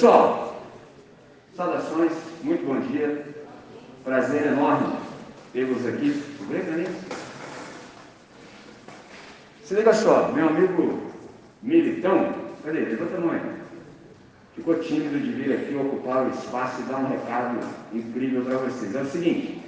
Pessoal, saudações, muito bom dia. Prazer enorme tê-los aqui. Obrigado, né? Se liga só, meu amigo Militão, cadê? Levanta a mão Ficou tímido de vir aqui ocupar o espaço e dar um recado incrível para vocês. É o seguinte,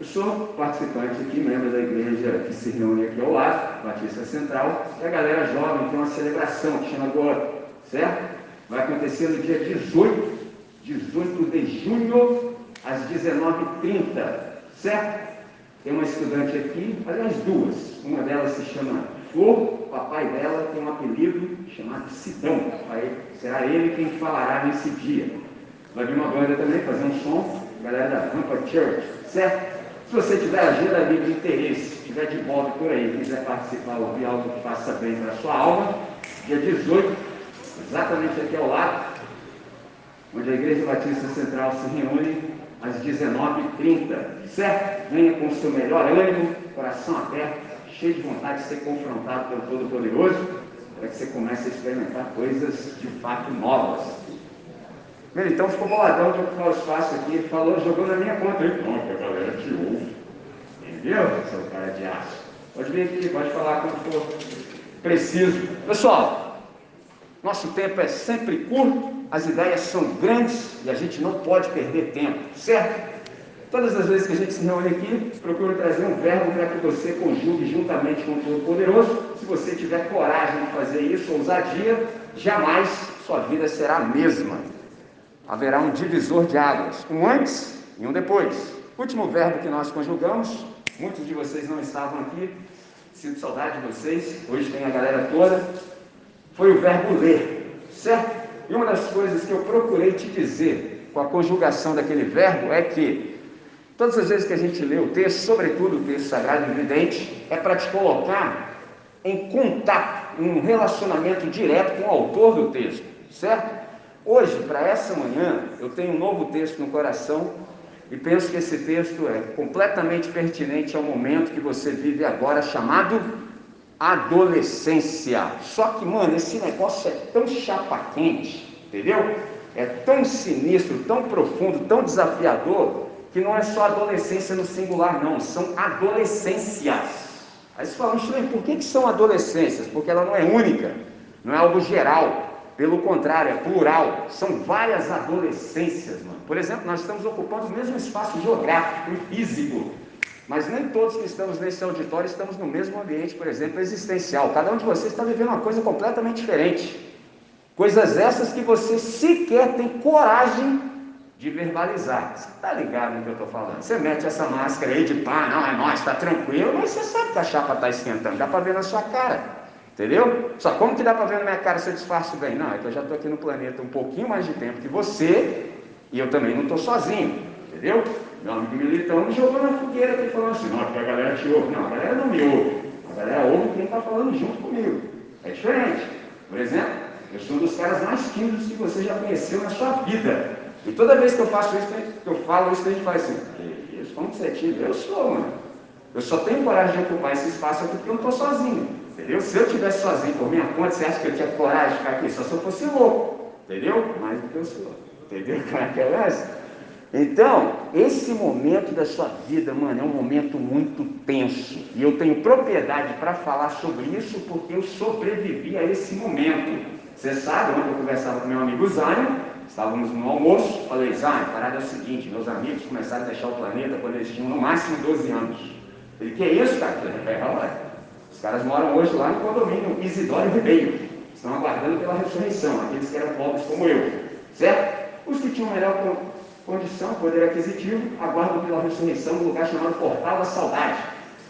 eu sou participante aqui, membro da igreja que se reúne aqui ao lado, Batista Central, e a galera jovem tem uma celebração que chama agora, certo? Vai acontecer no dia 18, 18 de junho, às 19h30, certo? Tem uma estudante aqui, aliás duas, uma delas se chama Flor, o papai dela tem um apelido chamado Sidão, será ele quem falará nesse dia. Vai vir uma banda também fazer um som, galera da Rampa Church, certo? Se você tiver agenda ali de interesse, tiver de volta por aí, quiser participar, ouvir algo que faça bem para a sua alma, dia 18, exatamente aqui ao lado, onde a Igreja Batista Central se reúne às 19h30, certo? Venha com o seu melhor ânimo, coração aberto, cheio de vontade de ser confrontado pelo Todo-Poderoso, para que você comece a experimentar coisas de fato novas. Ele então ficou boladão de ocupar o espaço aqui, ele falou, jogou na minha conta. Ele, não, que a galera te ouve. Entendeu, seu cara de aço? Pode vir aqui, pode falar quando for preciso. Pessoal, nosso tempo é sempre curto, as ideias são grandes e a gente não pode perder tempo, certo? Todas as vezes que a gente se reúne aqui, procuro trazer um verbo para que você conjugue juntamente com o Todo-Poderoso. Se você tiver coragem de fazer isso, ousadia, jamais sua vida será a mesma haverá um divisor de águas, um antes e um depois. Último verbo que nós conjugamos, muitos de vocês não estavam aqui, sinto saudade de vocês, hoje tem a galera toda, foi o verbo ler, certo? E uma das coisas que eu procurei te dizer com a conjugação daquele verbo é que todas as vezes que a gente lê o texto, sobretudo o texto sagrado evidente, é para te colocar em contato, em um relacionamento direto com o autor do texto, certo? Hoje, para essa manhã, eu tenho um novo texto no coração e penso que esse texto é completamente pertinente ao momento que você vive agora, chamado adolescência. Só que, mano, esse negócio é tão chapa quente, entendeu? É tão sinistro, tão profundo, tão desafiador, que não é só adolescência no singular, não, são adolescências. Aí você fala, por que, que são adolescências? Porque ela não é única, não é algo geral. Pelo contrário, é plural. São várias adolescências, mano. Por exemplo, nós estamos ocupando o mesmo espaço geográfico e físico. Mas nem todos que estamos nesse auditório estamos no mesmo ambiente, por exemplo, existencial. Cada um de vocês está vivendo uma coisa completamente diferente. Coisas essas que você sequer tem coragem de verbalizar. Você está ligado no que eu estou falando? Você mete essa máscara aí de pá, não, é nós, está tranquilo, mas você sabe que a chapa está esquentando, dá para ver na sua cara. Entendeu? Só como que dá para ver na minha cara se eu disfarço bem? Não, é que eu já estou aqui no planeta um pouquinho mais de tempo que você e eu também não estou sozinho. Entendeu? Amigo militão me jogou na fogueira aqui falando assim, não, porque a galera te ouve. Não, a galera não me ouve. A galera ouve quem está falando junto comigo. É diferente. Por exemplo, eu sou um dos caras mais tímidos que você já conheceu na sua vida. E toda vez que eu faço isso, que eu falo isso, a gente faz assim, que isso, como você é tímido? Eu sou, mano. Eu só tenho coragem de ocupar esse espaço aqui porque eu não estou sozinho. Entendeu? Se eu estivesse sozinho por minha conta, você acha que eu tinha coragem de ficar aqui? Só se eu fosse louco. Entendeu? Mais do que eu sou. Entendeu como é que é essa? Então, esse momento da sua vida, mano, é um momento muito tenso. E eu tenho propriedade para falar sobre isso porque eu sobrevivi a esse momento. Você sabe, ontem eu conversava com meu amigo Zion, estávamos no almoço, falei, Zion, a parada é o seguinte, meus amigos começaram a deixar o planeta quando eles tinham no máximo 12 anos. Ele, que é isso, cara? Olha, os caras moram hoje lá no condomínio Isidoro Ribeiro. Estão aguardando pela ressurreição, aqueles que eram pobres como eu. Certo? Os que tinham melhor condição, poder aquisitivo, aguardam pela ressurreição no lugar chamado Portal da Saudade.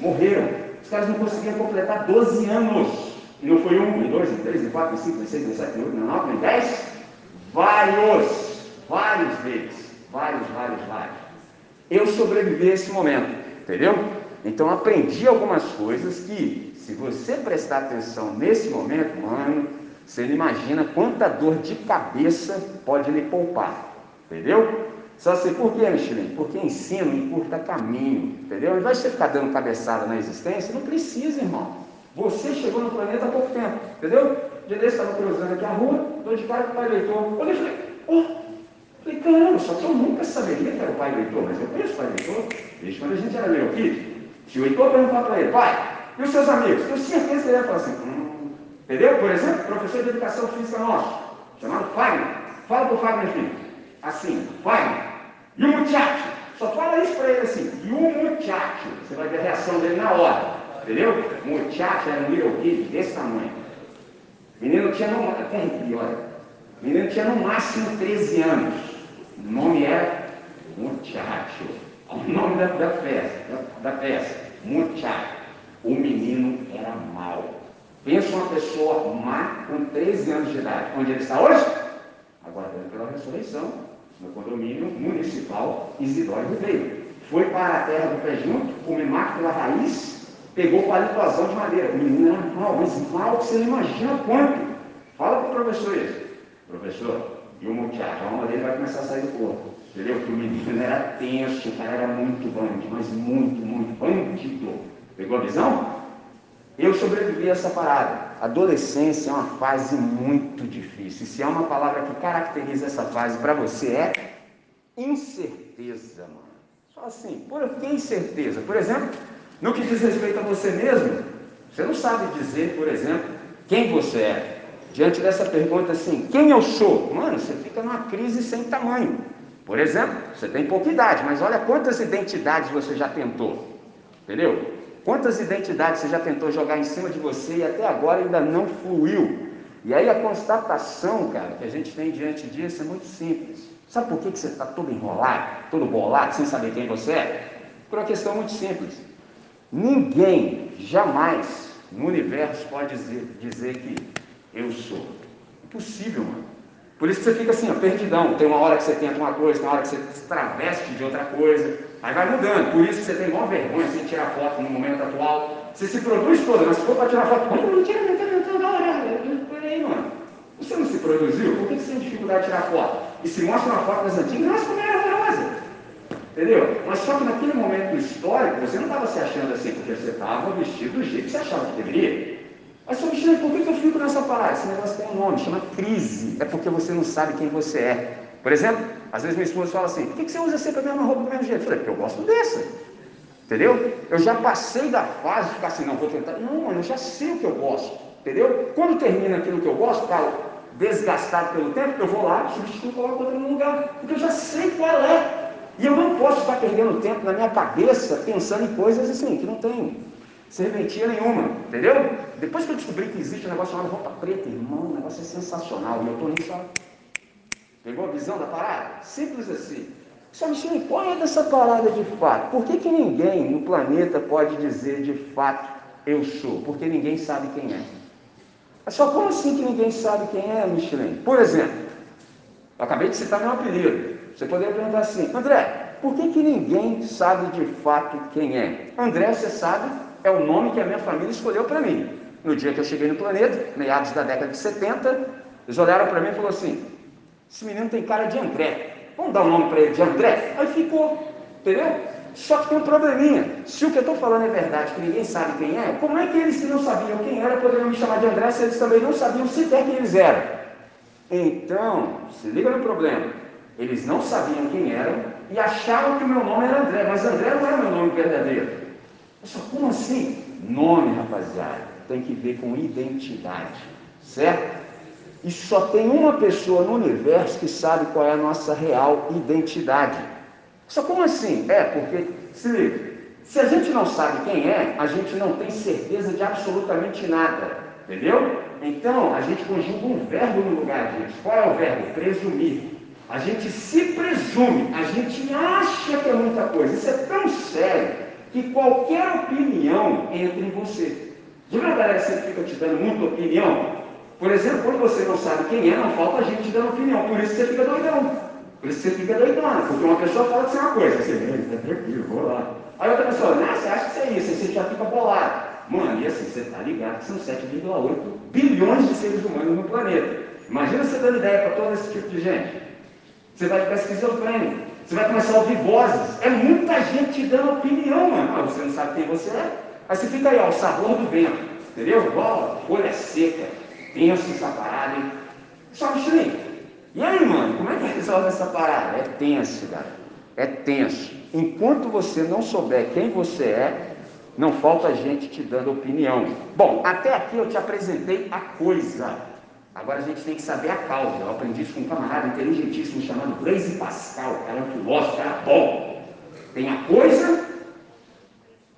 Morreram. Os caras não conseguiam completar 12 anos. E não foi um, nem dois, nem três, nem quatro, nem cinco, nem seis, nem sete, nem oito, nem nove, nem dez. Vários, vários deles. Vários, vários, vários. Eu sobrevivi a esse momento, entendeu? Então aprendi algumas coisas que se você prestar atenção nesse momento, mano, você não imagina quanta dor de cabeça pode lhe poupar. Entendeu? Só sei por quê, Michelin? Porque ensino encurta caminho. Entendeu? Ao de você ficar dando cabeçada na existência, não precisa, irmão. Você chegou no planeta há pouco tempo, entendeu? De desse estava cruzando aqui a rua, dou de cara com o pai leitor. Ô, Michelin, Oh, falei, caramba, só que eu nunca saberia que era o pai do Heitor, mas eu conheço o pai do Heitor, desde quando a gente era meu filho. Se o Heitor perguntar para ele, pai, e os seus amigos? Tenho certeza que ele vai falar assim, hum, entendeu? Por exemplo, professor de educação física nosso, chamado Fagner. Fala para o Fagner, filho. Assim, Fagner. E o muchacho? Só fala isso para ele assim, e o muchacho? Você vai ver a reação dele na hora. Entendeu? Muchacho era um little desse tamanho. Menino tinha no máximo. Menino tinha no máximo 13 anos. O nome era Muchacho. Olha o nome da, da festa, da, da festa. Muchacho. O menino era mau. Pensa uma pessoa má com 13 anos de idade. Onde ele está hoje? Aguardando pela ressurreição, no condomínio municipal Isidório Ribeiro. Foi para a terra do pé junto, come mato pela raiz, pegou palitosão de madeira. O menino era mau, mas mal que você não imagina quanto. Fala para o professor isso. Professor, e o muchacho, a dele vai começar a sair do corpo. Entendeu? Que o menino era tenso, o cara era muito bandido, mas muito, muito bandido. Pegou a visão? Eu sobrevivi a essa parada. Adolescência é uma fase muito difícil. E se há uma palavra que caracteriza essa fase para você é incerteza, mano. Só assim, por que incerteza? Por exemplo, no que diz respeito a você mesmo, você não sabe dizer, por exemplo, quem você é. Diante dessa pergunta assim, quem eu sou? Mano, você fica numa crise sem tamanho. Por exemplo, você tem pouca idade, mas olha quantas identidades você já tentou. Entendeu? Quantas identidades você já tentou jogar em cima de você e até agora ainda não fluiu? E aí a constatação, cara, que a gente tem diante disso é muito simples. Sabe por que, que você está todo enrolado, todo bolado, sem saber quem você é? Por uma questão muito simples. Ninguém jamais no universo pode dizer, dizer que eu sou. Impossível, mano. Por isso que você fica assim, ó, perdidão. Tem uma hora que você tenta uma coisa, tem uma hora que você se traveste de outra coisa. Aí vai mudando. Por isso que você tem maior vergonha de tirar foto no momento atual. Você se produz todo, mas se for para tirar foto, não tira, não tira, não tira, Peraí, mano. Você não se produziu? Por que você tem dificuldade de tirar foto? E se mostra uma foto das antigas, nossa, como era horrorosa. Entendeu? Mas só que naquele momento histórico, você não estava se achando assim, porque você estava vestido do jeito que você achava que deveria. Mas, Michele, por que eu fico nessa parada? Esse negócio tem um nome, chama crise. É porque você não sabe quem você é. Por exemplo, às vezes minha esposa fala assim, por que você usa sempre a mesma roupa do mesmo jeito? Eu falei, porque eu gosto dessa. Entendeu? Eu já passei da fase de ficar assim, não, vou tentar. Não, mano, eu já sei o que eu gosto. Entendeu? Quando termina aquilo que eu gosto, tá desgastado pelo tempo, eu vou lá, substituo e coloco outra no lugar. Porque eu já sei qual é. E eu não posso estar perdendo tempo na minha cabeça pensando em coisas assim, que não tem serventia nenhuma. Entendeu? Depois que eu descobri que existe um negócio chamado roupa preta, irmão, o negócio é sensacional. E eu estou nisso Pegou a visão da parada? Simples assim. Só me qual é dessa parada de fato? Por que, que ninguém no planeta pode dizer de fato eu sou? Porque ninguém sabe quem é. Mas só como assim que ninguém sabe quem é, Michelin? Por exemplo, eu acabei de citar meu apelido. Você poderia perguntar assim, André, por que, que ninguém sabe de fato quem é? André, você sabe, é o nome que a minha família escolheu para mim. No dia que eu cheguei no planeta, meados da década de 70, eles olharam para mim e falaram assim: esse menino tem cara de André. Vamos dar o um nome para ele de André? Aí ficou, entendeu? Só que tem um probleminha. Se o que eu estou falando é verdade, que ninguém sabe quem é, como é que eles que não sabiam quem era poderiam me chamar de André se eles também não sabiam sequer quem eles eram? Então, se liga no problema. Eles não sabiam quem eram e achavam que o meu nome era André, mas André não era meu nome verdadeiro. Só como assim? Nome, rapaziada, tem que ver com identidade, certo? E só tem uma pessoa no universo que sabe qual é a nossa real identidade. Só como assim? É, porque, se liga, se a gente não sabe quem é, a gente não tem certeza de absolutamente nada. Entendeu? Então, a gente conjuga um verbo no lugar disso. Qual é o verbo? Presumir. A gente se presume, a gente acha que é muita coisa. Isso é tão sério que qualquer opinião entra em você. De verdade, você fica te dando muita opinião, por exemplo, quando você não sabe quem é, não falta gente dando opinião. Por isso você fica doidão. Por isso você fica doidão. Porque uma pessoa fala que você é uma coisa. Você, está tranquilo, vou lá. Aí outra pessoa, não, você acha que isso é isso. Aí você já fica bolado. Mano, e assim, você está ligado que são 7,8 bilhões de seres humanos no planeta. Imagina você dando ideia para todo esse tipo de gente. Você vai ficar esquizofrênico. Você vai começar a ouvir vozes. É muita gente dando opinião, mano. Mas você não sabe quem você é. Aí você fica aí, ó, o sabor do vento. Entendeu? Igual folha seca pensa essa parada, hein? Só que, E aí, mano, como é que resolve essa parada? É tenso, cara. É tenso. Enquanto você não souber quem você é, não falta gente te dando opinião. Bom, até aqui eu te apresentei a coisa. Agora a gente tem que saber a causa. Eu aprendi isso com um camarada inteligentíssimo chamado Blaise Pascal. Era é um filósofo, era bom. Tem a coisa,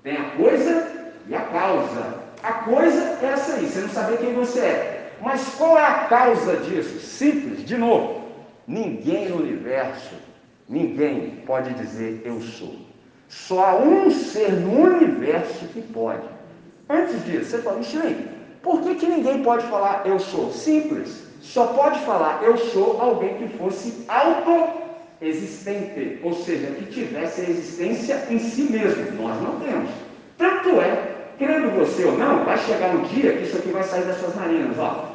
tem a coisa e a causa. A coisa é essa aí, você não saber quem você é. Mas qual é a causa disso? Simples, de novo. Ninguém no universo, ninguém pode dizer eu sou. Só há um ser no universo que pode. Antes disso, você fala, Michelin, por que, que ninguém pode falar eu sou? Simples. Só pode falar eu sou alguém que fosse autoexistente, ou seja, que tivesse a existência em si mesmo. Nós não temos. Tanto é Querendo você ou não, vai chegar um dia que isso aqui vai sair das suas narinas, ó.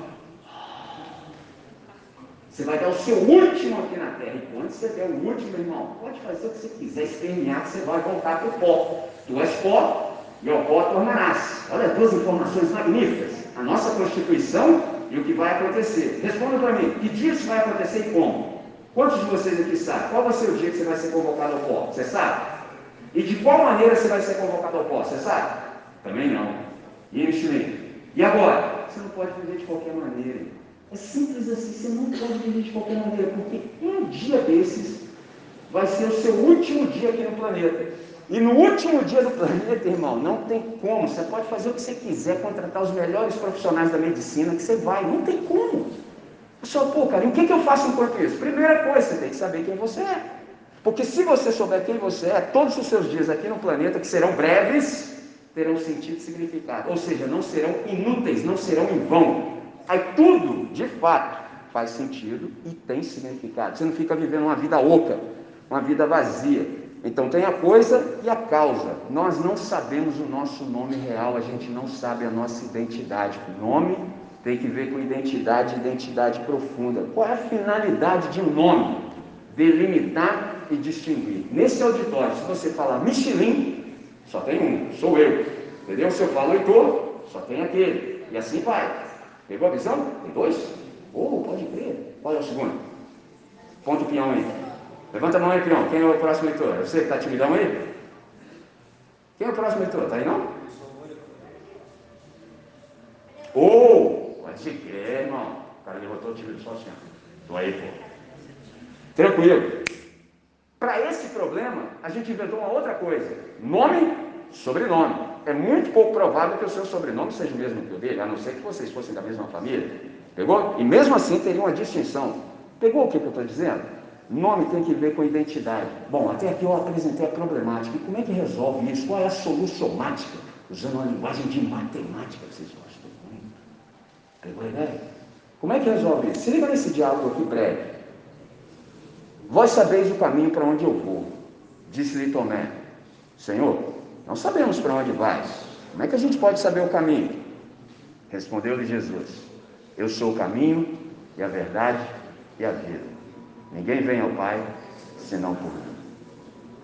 Você vai dar o seu último aqui na terra. E quando você der o último, irmão, pode fazer o que você quiser, que você vai voltar para o pó. Tu és pó e ao pó tornarás. Olha duas informações magníficas. A nossa Constituição e o que vai acontecer. Responda para mim, que dia isso vai acontecer e como? Quantos de vocês aqui sabem? Qual vai ser o dia que você vai ser convocado ao pó? Você sabe? E de qual maneira você vai ser convocado ao pó? Você sabe? Também não. E investimento? E agora? Você não pode viver de qualquer maneira. É simples assim, você não pode viver de qualquer maneira, porque um dia desses vai ser o seu último dia aqui no planeta. E no último dia do planeta, irmão, não tem como. Você pode fazer o que você quiser, contratar os melhores profissionais da medicina, que você vai. Não tem como. Só, pô, cara, o que, que eu faço enquanto isso? Primeira coisa, você tem que saber quem você é. Porque se você souber quem você é, todos os seus dias aqui no planeta, que serão breves, terão sentido e significado. Ou seja, não serão inúteis, não serão em vão. Aí tudo, de fato, faz sentido e tem significado. Você não fica vivendo uma vida oca, uma vida vazia. Então tem a coisa e a causa. Nós não sabemos o nosso nome real, a gente não sabe a nossa identidade. O nome tem que ver com identidade, identidade profunda. Qual é a finalidade de um nome? Delimitar e distinguir. Nesse auditório, se você falar Michelin, só tem um, sou eu. Entendeu? Se eu falo Heitor, só tem aquele. E assim vai. Pegou a visão? Tem dois? Oh, pode crer. Qual é o segundo? Ponto o peão aí. Levanta a mão aí, peão. Quem é o próximo leitor? Você que está timidão aí? Quem é o próximo leitor? Está aí não? Oh, pode crer, irmão. O cara levantou o time só assim. Estou aí, pô. Tranquilo. Para esse problema, a gente inventou uma outra coisa: nome, sobrenome. É muito pouco provável que o seu sobrenome seja o mesmo que o dele, a não ser que vocês fossem da mesma família. Pegou? E mesmo assim teria uma distinção. Pegou o que, que eu estou dizendo? Nome tem que ver com identidade. Bom, até aqui eu apresentei a problemática. E como é que resolve isso? Qual é a soluçomática? Usando uma linguagem de matemática, vocês gostam muito. Pegou a ideia? Como é que resolve isso? Se liga nesse diálogo aqui breve. Vós sabeis o caminho para onde eu vou. Disse-lhe Tomé: Senhor, não sabemos para onde vais. Como é que a gente pode saber o caminho? Respondeu-lhe Jesus: Eu sou o caminho e a verdade e a vida. Ninguém vem ao Pai senão por mim.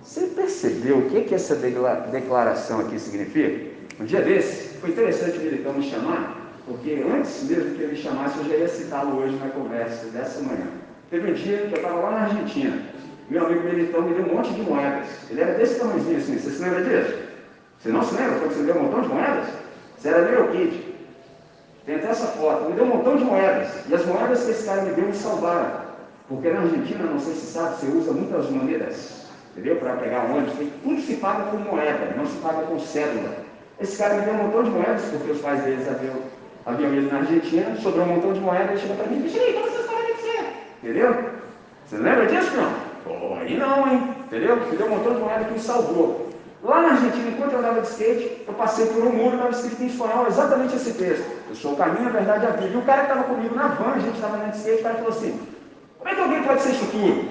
Você percebeu o que, que essa declaração aqui significa? Um dia desse, foi interessante o Militão me chamar, porque antes mesmo que ele me chamasse, eu já ia citá-lo hoje na conversa dessa manhã. Teve um dia que eu estava lá na Argentina. Meu amigo militão me deu um monte de moedas. Ele era desse tamanhozinho assim. Você se lembra disso? Você não se lembra quando você deu um montão de moedas? Você era meu kid. Tem até essa foto. Me deu um montão de moedas. E as moedas que esse cara me deu me salvaram. Porque na Argentina, não sei se sabe, você usa muitas moedas. Entendeu? Para pegar ônibus. Tudo se paga com moeda, não se paga com cédula. Esse cara me deu um montão de moedas, porque os pais deles haviam, haviam ido na Argentina, sobrou um montão de moedas, e chegou para mim e disse, como você Entendeu? Você lembra disso, não? Oh, aí não, hein? Entendeu? Me deu um montão de moeda que me salvou. Lá na Argentina, enquanto eu andava de skate, eu passei por um muro estava escrito em espanhol exatamente esse texto. Eu sou o caminho, a verdade e a vida. E o cara que estava comigo na van, a gente estava andando de skate, o cara falou assim, como é que alguém pode ser tudo?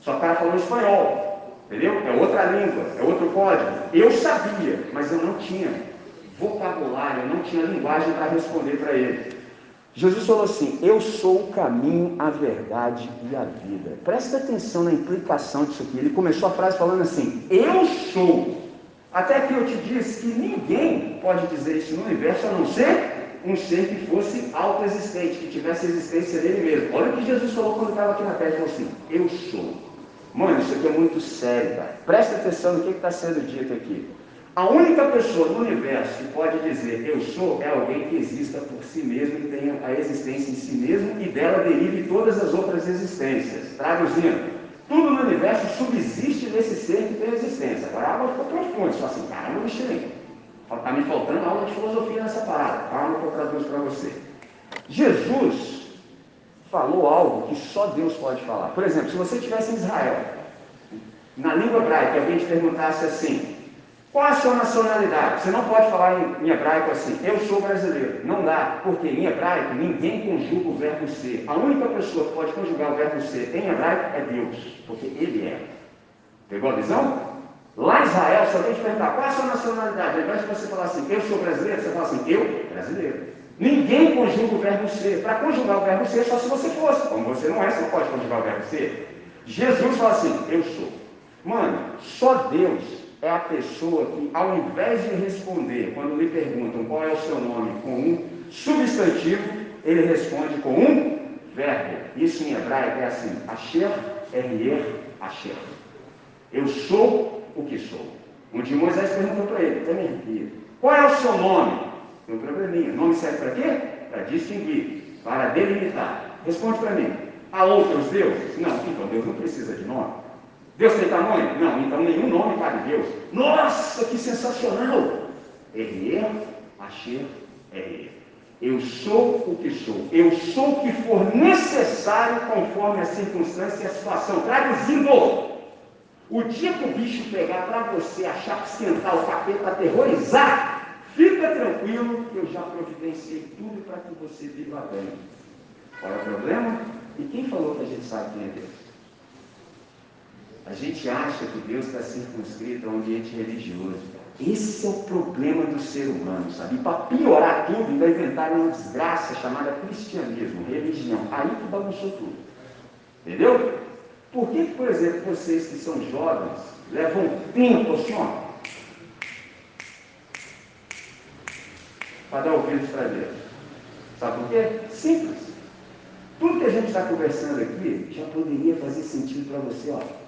Só que o cara falou espanhol. Entendeu? É outra língua, é outro código. Eu sabia, mas eu não tinha vocabulário, eu não tinha linguagem para responder para ele. Jesus falou assim: Eu sou o caminho, a verdade e a vida. Presta atenção na implicação disso aqui. Ele começou a frase falando assim: Eu sou. Até que eu te disse que ninguém pode dizer isso no universo a não ser um ser que fosse autoexistente, que tivesse existência dele mesmo. Olha o que Jesus falou quando estava aqui na terra, ele falou assim, eu sou. Mano, isso aqui é muito sério, cara. Presta atenção no que está sendo dito aqui. A única pessoa no universo que pode dizer eu sou é alguém que exista por si mesmo e tenha a existência em si mesmo e dela derive todas as outras existências. Traduzindo, tudo no universo subsiste nesse ser que tem existência. Agora a água ficou profunda, só assim, caramba, Michelin. Está me faltando aula de filosofia nessa parada. Calma que eu traduzo para você. Jesus falou algo que só Deus pode falar. Por exemplo, se você estivesse em Israel, na língua hebraica, alguém te perguntasse assim, qual a sua nacionalidade? Você não pode falar em, em, hebraico assim, eu sou brasileiro. Não dá, porque em hebraico ninguém conjuga o verbo ser. A única pessoa que pode conjugar o verbo ser em hebraico é Deus, porque Ele é. Pegou a visão? Lá em Israel, se alguém te perguntar qual a sua nacionalidade, ao invés de você falar assim, eu sou brasileiro, você fala assim, eu, brasileiro. Ninguém conjuga o verbo ser. Para conjugar o verbo ser, só se você fosse. Como você não é, você não pode conjugar o verbo ser. Jesus fala assim, eu sou. Mano, só Deus é a pessoa que, ao invés de responder, quando lhe perguntam qual é o seu nome com um substantivo, ele responde com um verbo. Isso em hebraico é assim: Asher, R-E, Asher. Eu sou o que sou. Um dia Moisés perguntou para ele: Temer, qual é o seu nome? Tem um probleminha. Nome serve para quê? Para distinguir, para delimitar. Responde para mim: há outros deuses? Não, então Deus não precisa de nome. Deus tem tamanho? Não, então nenhum nome cabe Deus. Nossa, que sensacional! Errer, Asher, Errer. Eu sou o que sou. Eu sou o que for necessário conforme a circunstância e a situação. Traduzindo, o dia que o bicho pegar para você achar que esquentar o capeta, aterrorizar, fica tranquilo que eu já providenciei tudo para que você viva bem. Qual é o problema? E quem falou que a gente sabe quem é Deus? A gente acha que Deus está circunscrito a um ambiente religioso. Esse é o problema do ser humano, sabe? E para piorar tudo, ainda inventaram uma desgraça chamada cristianismo, religião. Aí que bagunçou tudo. Entendeu? Por que, por exemplo, vocês que são jovens levam tempo assim, ó, para dar ouvidos para Deus? Sabe por quê? Simples. Tudo que a gente está conversando aqui já poderia fazer sentido para você, ó.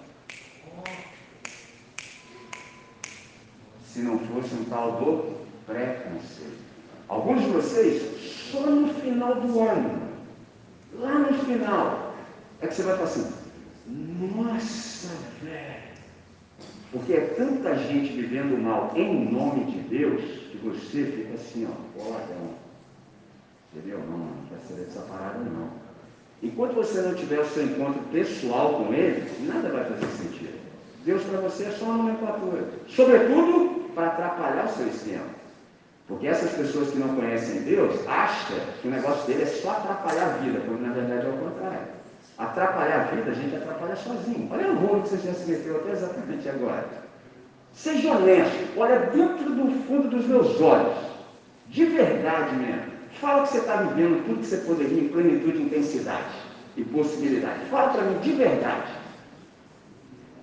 se não fosse um tal do preconceito. Alguns de vocês, só no final do ano, lá no final, é que você vai falar assim, nossa, velho. Porque é tanta gente vivendo mal em nome de Deus que você fica assim, ó, boladão. Entendeu? Não, não quer saber dessa parada não. Enquanto você não tiver o seu encontro pessoal com ele, nada vai fazer sentido. Deus para você é só uma nomenclatura. Sobretudo, para atrapalhar o seu esquema. Porque essas pessoas que não conhecem Deus acham que o negócio dele é só atrapalhar a vida, quando na verdade é o contrário. Atrapalhar a vida, a gente atrapalha sozinho. Olha o rolo que você já se meteu até exatamente agora. Seja honesto, olha dentro do fundo dos meus olhos. De verdade mesmo. Fala que você está vivendo tudo que você poderia em plenitude, intensidade e possibilidade. Fala para mim de verdade.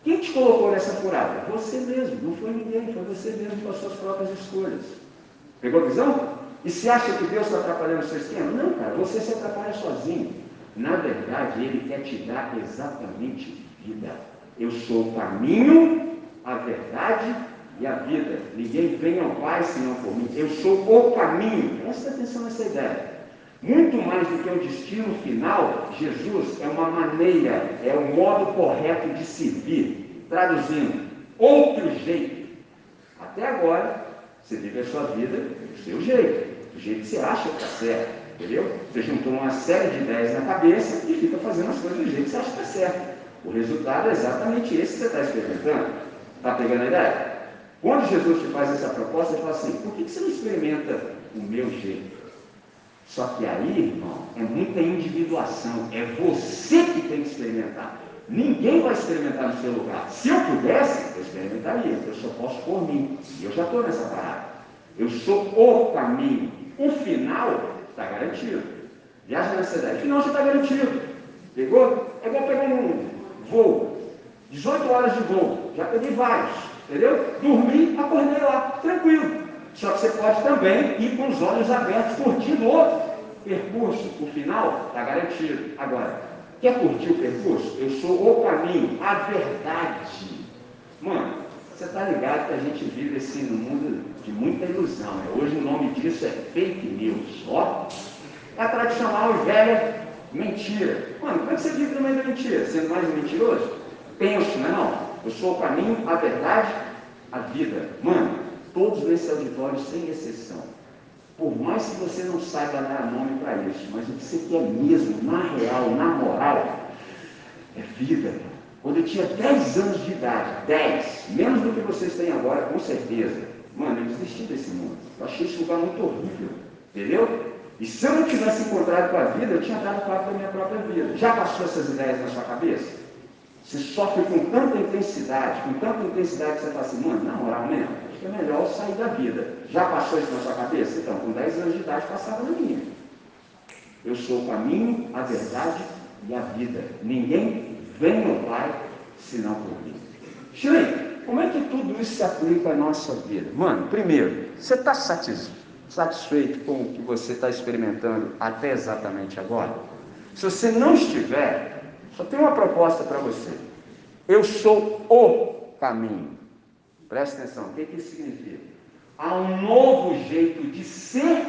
Quem te colocou nessa furada? Você mesmo, não foi ninguém, foi você mesmo com as suas próprias escolhas. Pegou a visão? E se acha que Deus está atrapalhando o seu esquema? Não, cara, você se atrapalha sozinho. Na verdade, Ele quer te dar exatamente vida. Eu sou o caminho, a verdade e a vida. Ninguém vem ao Pai senão por mim. Eu sou o caminho. Presta atenção nessa ideia. Muito mais do que o destino final, Jesus é uma maneira, é o modo correto de se vir. Traduzindo, outro jeito. Até agora, você vive a sua vida do seu jeito, do jeito que você acha que está certo, entendeu? Você juntou uma série de ideias na cabeça e fica fazendo as coisas do jeito que você acha que está certo. O resultado é exatamente esse que você está experimentando. Está pegando a ideia? Quando Jesus te faz essa proposta, ele fala assim: por que você não experimenta o meu jeito? Só que aí, irmão, é muita individuação. É você que tem que experimentar. Ninguém vai experimentar no seu lugar. Se eu pudesse, eu experimentaria. Eu só posso por mim. E eu já estou nessa parada. Eu sou o caminho. O final está garantido. Viagem. O final já está garantido. Pegou? É igual pegar um voo. 18 horas de voo. Já peguei vários. Entendeu? Dormi, acordei lá. Tranquilo. Só que você pode também ir com os olhos abertos, curtindo o percurso. O final está garantido. Agora, quer curtir o percurso? Eu sou o caminho, a verdade. Mano, você está ligado que a gente vive assim no mundo de muita ilusão. Né? Hoje o nome disso é fake news. Ó, é a tradicional e velha mentira. Mano, como é que você vive no meio da mentira? Sendo mais mentiroso? Penso, não é não? Eu sou o caminho, a verdade, a vida. Mano, todos nesse auditório, sem exceção. Por mais que você não saiba dar nome para isso, mas o que você quer mesmo, na real, na moral, é vida. Quando eu tinha 10 anos de idade, 10, menos do que vocês têm agora, com certeza, mano, eu desisti desse mundo. Eu achei esse lugar muito horrível, entendeu? E se eu não tivesse encontrado com a vida, eu tinha dado parte da minha própria vida. Já passou essas ideias na sua cabeça? Você sofre com tanta intensidade, com tanta intensidade que você fala assim, mano, na moral mesmo, acho que é melhor sair da vida. Já passou isso na sua cabeça? Então, com 10 anos de idade passava na minha. Eu sou o caminho, a verdade e a vida. Ninguém vem ao Pai senão por mim. Shirley, como é que tudo isso se aplica à nossa vida? Mano, primeiro, você está satisfeito com o que você está experimentando até exatamente agora? Se você não estiver, só tem uma proposta para você. Eu sou o caminho. Presta atenção, o que, que isso significa? Há um novo jeito de ser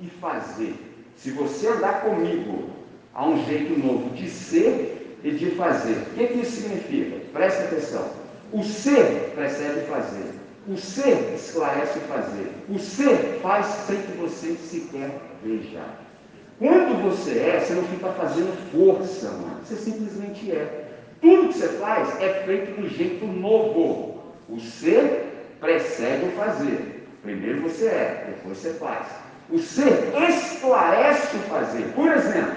e fazer. Se você andar comigo, há um jeito novo de ser e de fazer. O que, que isso significa? Presta atenção. O ser precede fazer. O ser esclarece o fazer. O ser faz sem que você sequer veja. Quando você é, você não fica fazendo força, mano. Você simplesmente é. Tudo que você faz é feito do jeito novo. O ser precede o fazer. Primeiro você é, depois você faz. O ser esclarece o fazer. Por exemplo,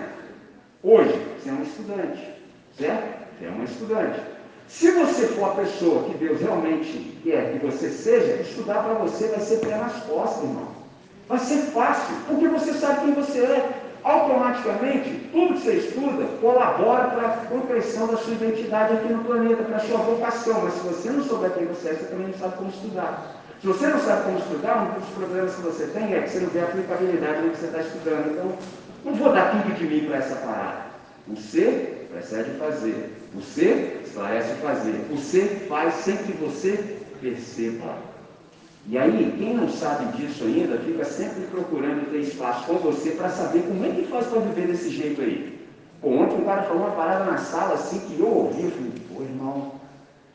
hoje você é um estudante, certo? Você é um estudante. Se você for a pessoa que Deus realmente quer que você seja, estudar para você vai ser pé nas costas, irmão. Vai ser fácil, porque você sabe quem você é automaticamente, tudo que você estuda colabora para a concreção da sua identidade aqui no planeta, para a sua vocação. Mas se você não souber quem você é, você também não sabe como estudar. Se você não sabe como estudar, um dos problemas que você tem é que você não vê aplicabilidade no que você está estudando. Então, não vou dar tudo de mim para essa parada. Ser precede fazer. O ser esclarece o fazer. O ser faz sem que você perceba. E aí, quem não sabe disso ainda, fica sempre procurando ter espaço com você para saber como é que faz para viver desse jeito aí. Pô, ontem um cara falou uma parada na sala assim que eu ouvi, eu falei, pô irmão,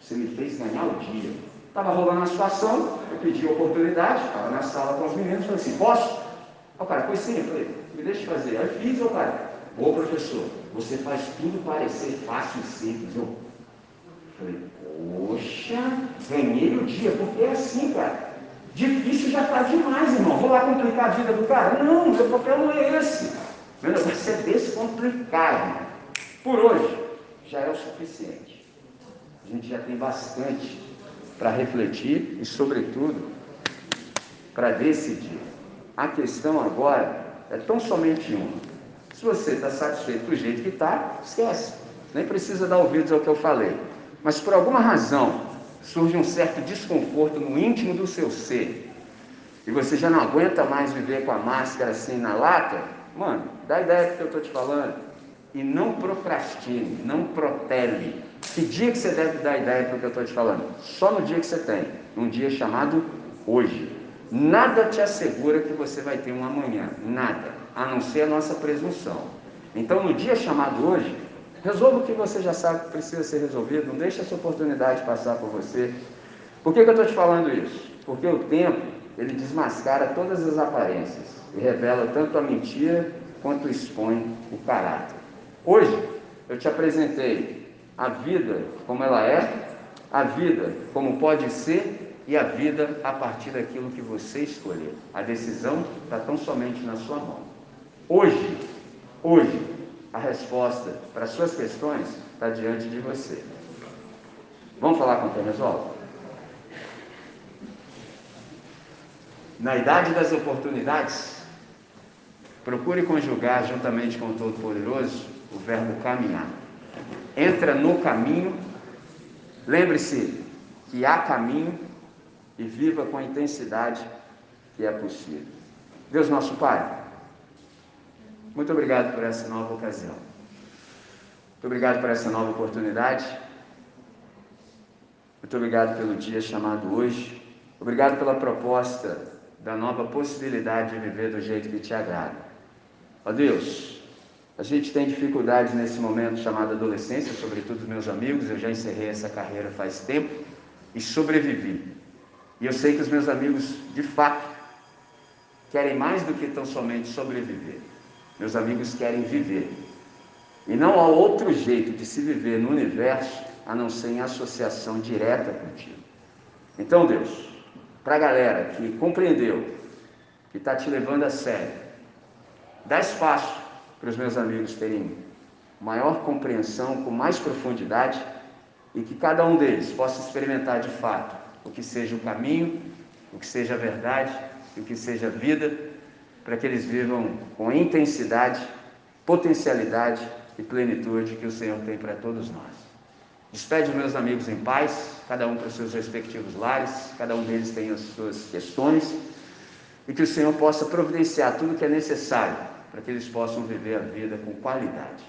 você me fez ganhar o dia. Estava rolando a situação, eu pedi a oportunidade, estava na sala com os meninos, falei assim, posso? O cara, pois sim, eu falei, me deixa fazer. Aí fiz, o cara, ô professor, você faz tudo parecer fácil e simples. Eu falei, poxa, ganhei o dia, porque é assim, cara. Difícil já está demais, irmão. Vou lá complicar a vida do cara? Não, meu papel não é esse. Meu negócio é descomplicar, irmão. Por hoje, já é o suficiente. A gente já tem bastante para refletir e, sobretudo, para decidir. A questão agora é tão somente uma. Se você está satisfeito do jeito que está, esquece. Nem precisa dar ouvidos ao que eu falei. Mas por alguma razão surge um certo desconforto no íntimo do seu ser, e você já não aguenta mais viver com a máscara assim na lata, mano, dá ideia do que eu estou te falando. E não procrastine, não protele. Que dia que você deve dar ideia do que eu estou te falando? Só no dia que você tem, um dia chamado hoje. Nada te assegura que você vai ter um amanhã, nada, a não ser a nossa presunção. Então, no dia chamado hoje, Resolva o que você já sabe que precisa ser resolvido, não deixe essa oportunidade passar por você. Por que, que eu estou te falando isso? Porque o tempo, ele desmascara todas as aparências e revela tanto a mentira quanto expõe o caráter. Hoje, eu te apresentei a vida como ela é, a vida como pode ser e a vida a partir daquilo que você escolher. A decisão está tão somente na sua mão. Hoje, hoje, a resposta para as suas questões está diante de você. Vamos falar com quem resolve? Na idade das oportunidades, procure conjugar juntamente com o Todo-Poderoso o verbo caminhar. Entra no caminho, lembre-se que há caminho e viva com intensidade que é possível. Deus nosso Pai, muito obrigado por essa nova ocasião. Muito obrigado por essa nova oportunidade. Muito obrigado pelo dia chamado hoje. Obrigado pela proposta da nova possibilidade de viver do jeito que te agrada. Ó Deus, a gente tem dificuldades nesse momento chamado adolescência, sobretudo meus amigos, eu já encerrei essa carreira faz tempo e sobrevivi. E eu sei que os meus amigos, de fato, querem mais do que tão somente sobreviver. Meus amigos querem viver. E não há outro jeito de se viver no universo a não ser em associação direta contigo. Então, Deus, para a galera que compreendeu, que está te levando a sério, dá espaço para os meus amigos terem maior compreensão, com mais profundidade, e que cada um deles possa experimentar de fato o que seja o caminho, o que seja a verdade, o que seja a vida, para que eles vivam com intensidade, potencialidade e plenitude que o Senhor tem para todos nós. Despede meus amigos em paz, cada um para os seus respectivos lares, cada um deles tem as suas questões, e que o Senhor possa providenciar tudo o que é necessário para que eles possam viver a vida com qualidade.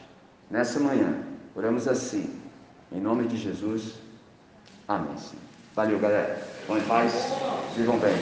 Nessa manhã, oramos assim, em nome de Jesus. Amém. Valeu, galera. Vão em paz, vivam bem.